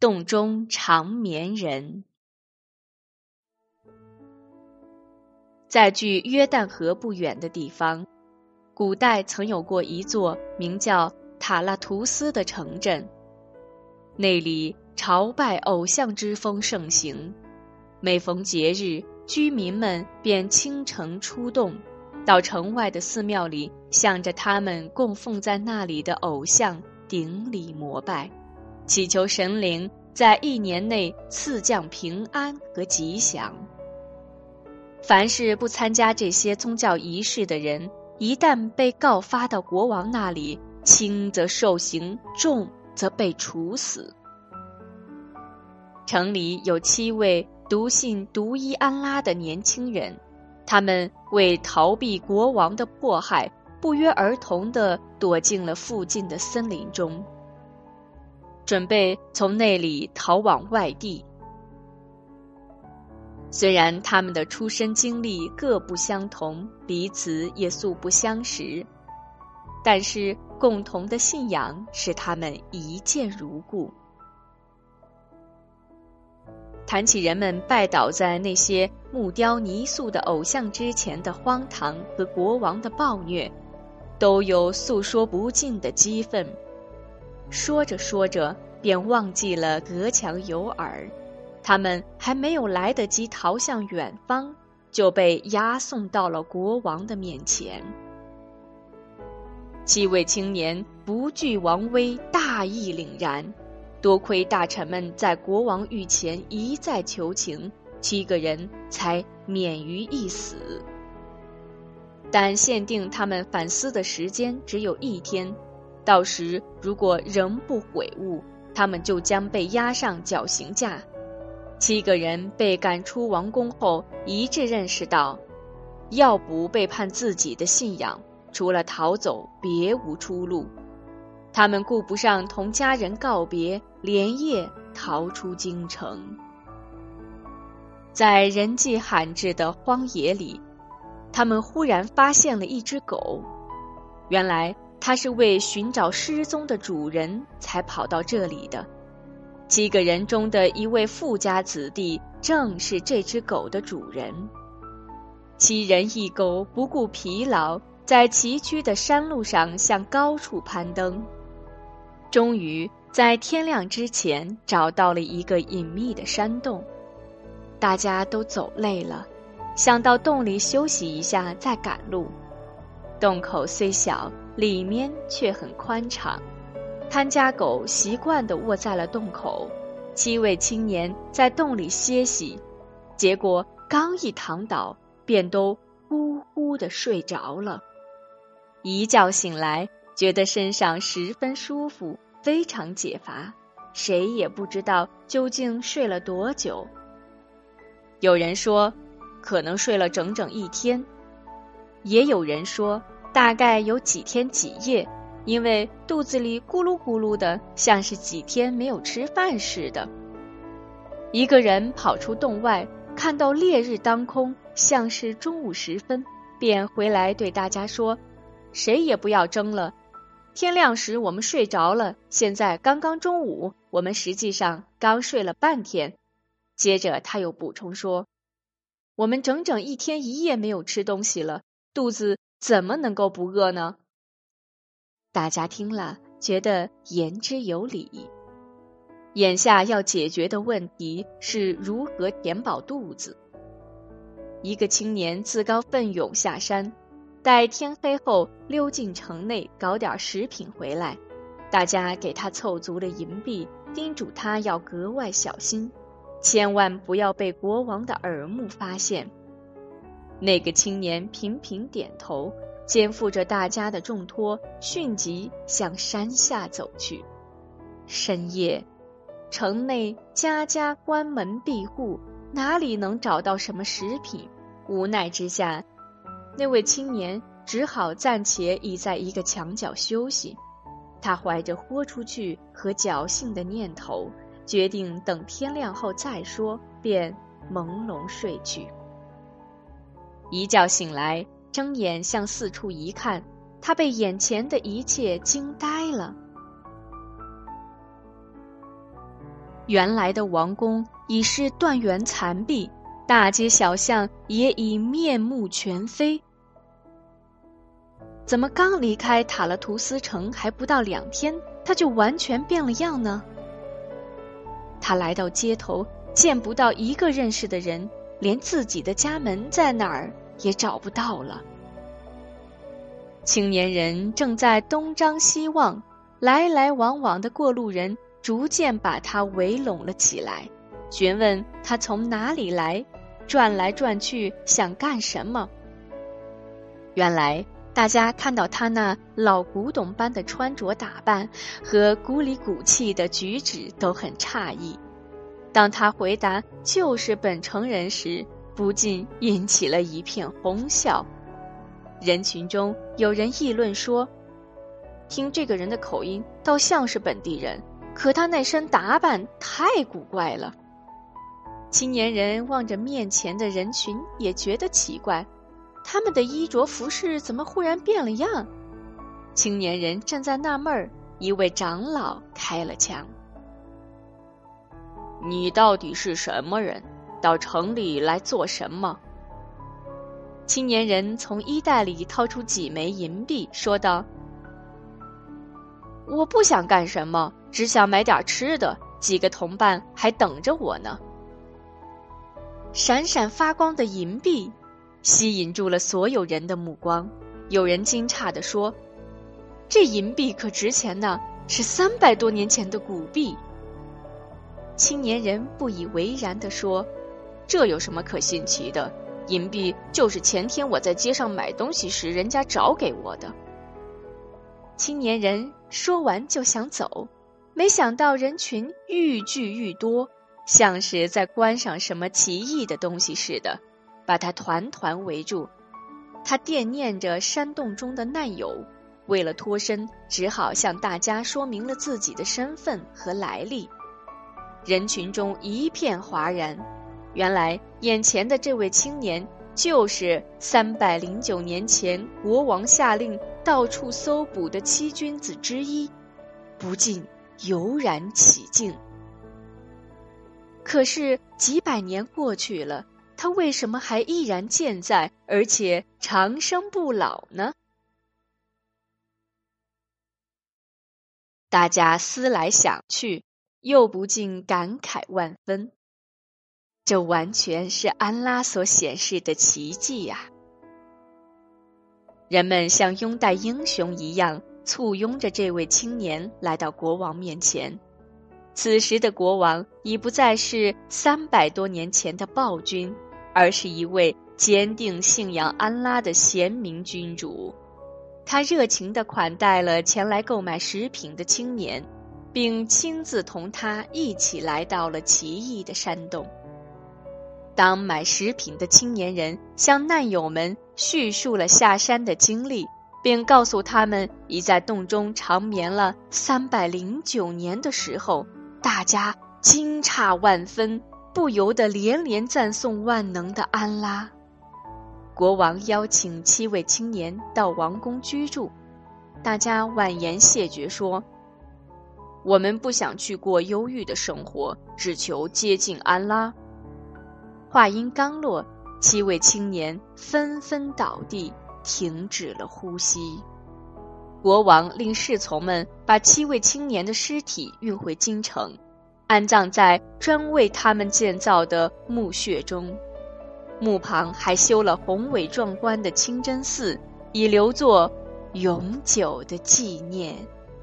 洞中长眠人。在距约旦河不远的地方，古代曾有过一座名叫塔拉图斯的城镇。那里朝拜偶像之风盛行，每逢节日，居民们便倾城出动，到城外的寺庙里，向着他们供奉在那里的偶像顶礼膜拜，祈求神灵在一年内赐降平安和吉祥。凡是不参加这些宗教仪式的人，一旦被告发到国王那里，轻则受刑，重则被处死。城里有七位笃信独一安拉的年轻人，他们为逃避国王的迫害，不约而同地躲进了附近的森林中，准备从那里逃往外地。虽然他们的出身经历各不相同，彼此也素不相识，但是共同的信仰使他们一见如故。谈起人们拜倒在那些木雕泥塑的偶像之前的荒唐和国王的暴虐，都有诉说不尽的激愤。说着说着，便忘记了隔墙有耳。他们还没有来得及逃向远方，就被押送到了国王的面前。七位青年不惧王威，大义凛然。多亏大臣们在国王御前一再求情，七个人才免于一死。但限定他们反思的时间只有一天，到时如果仍不悔悟，他们就将被押上绞刑架。七个人被赶出王宫后，一致认识到，要不背叛自己的信仰，除了逃走，别无出路。他们顾不上同家人告别，连夜逃出京城。在人迹罕至的荒野里，他们忽然发现了一只狗。原来，他是为寻找失踪的主人才跑到这里的。七个人中的一位富家子弟，正是这只狗的主人。七人一狗不顾疲劳，在崎岖的山路上向高处攀登，终于在天亮之前找到了一个隐秘的山洞。大家都走累了，想到洞里休息一下再赶路。洞口虽小，里面却很宽敞。看家狗习惯地卧在了洞口，七位青年在洞里歇息，结果刚一躺倒，便都呼呼地睡着了。一觉醒来，觉得身上十分舒服，非常解乏，谁也不知道究竟睡了多久。有人说，可能睡了整整一天；也有人说，大概有几天几夜。因为肚子里咕噜咕噜的，像是几天没有吃饭似的。一个人跑出洞外，看到烈日当空，像是中午时分，便回来对大家说：“谁也不要争了，天亮时我们睡着了，现在刚刚中午，我们实际上刚睡了半天。”接着他又补充说：“我们整整一天一夜没有吃东西了，肚子怎么能够不饿呢？”大家听了，觉得言之有理。眼下要解决的问题是如何填饱肚子。一个青年自告奋勇下山，待天黑后溜进城内搞点食品回来。大家给他凑足了银币，叮嘱他要格外小心，千万不要被国王的耳目发现。那个青年频频点头。肩负着大家的重托，迅即向山下走去。深夜，城内家家关门闭户，哪里能找到什么食品？无奈之下，那位青年只好暂且倚在一个墙角休息。他怀着豁出去和侥幸的念头，决定等天亮后再说，便朦胧睡去。一觉醒来。睁眼向四处一看，他被眼前的一切惊呆了。原来的王宫已是断垣残壁，大街小巷也已面目全非。怎么刚离开塔勒图斯城还不到两天，他就完全变了样呢？他来到街头，见不到一个认识的人，连自己的家门在哪儿也找不到了。青年人正在东张西望，来来往往的过路人。逐渐把他围拢了起来，询问他从哪里来，转来转去想干什么。原来大家看到他那老古董般的穿着打扮和古里古气的举止都很诧异。当他回答就是本城人时，不禁引起了一片哄笑。人群中有人议论说：“听这个人的口音，倒像是本地人。”可他那身打扮太古怪了。青年人望着面前的人群，也觉得奇怪，他们的衣着服饰怎么忽然变了样？青年人正在纳闷儿，一位长老开了枪：“你到底是什么人？到城里来做什么？”青年人从衣袋里掏出几枚银币，说道：“我不想干什么。”只想买点吃的，几个同伴还等着我呢。闪闪发光的银币吸引住了所有人的目光。有人惊诧地说：“这银币可值钱呢，是三百多年前的古币。”青年人不以为然地说：“这有什么可新奇的？银币就是前天我在街上买东西时人家找给我的。”青年人说完就想走。没想到人群愈聚愈多，像是在观赏什么奇异的东西似的，把他团团围住。他惦念着山洞中的难友，为了脱身，只好向大家说明了自己的身份和来历。人群中一片哗然，原来眼前的这位青年就是三百零九年前国王下令到处搜捕的七君子之一，不禁。油然起敬。可是几百年过去了，他为什么还依然健在，而且长生不老呢？大家思来想去，又不禁感慨万分。这完全是安拉所显示的奇迹呀！人们像拥戴英雄一样。簇拥着这位青年来到国王面前，此时的国王已不再是三百多年前的暴君，而是一位坚定信仰安拉的贤明君主。他热情地款待了前来购买食品的青年，并亲自同他一起来到了奇异的山洞。当买食品的青年人向难友们叙述了下山的经历。并告诉他们已在洞中长眠了三百零九年的时候，大家惊诧万分，不由得连连赞颂万能的安拉。国王邀请七位青年到王宫居住，大家婉言谢绝说：“我们不想去过忧郁的生活，只求接近安拉。”话音刚落，七位青年纷纷倒地。停止了呼吸，国王令侍从们把七位青年的尸体运回京城，安葬在专为他们建造的墓穴中。墓旁还修了宏伟壮观的清真寺，以留作永久的纪念。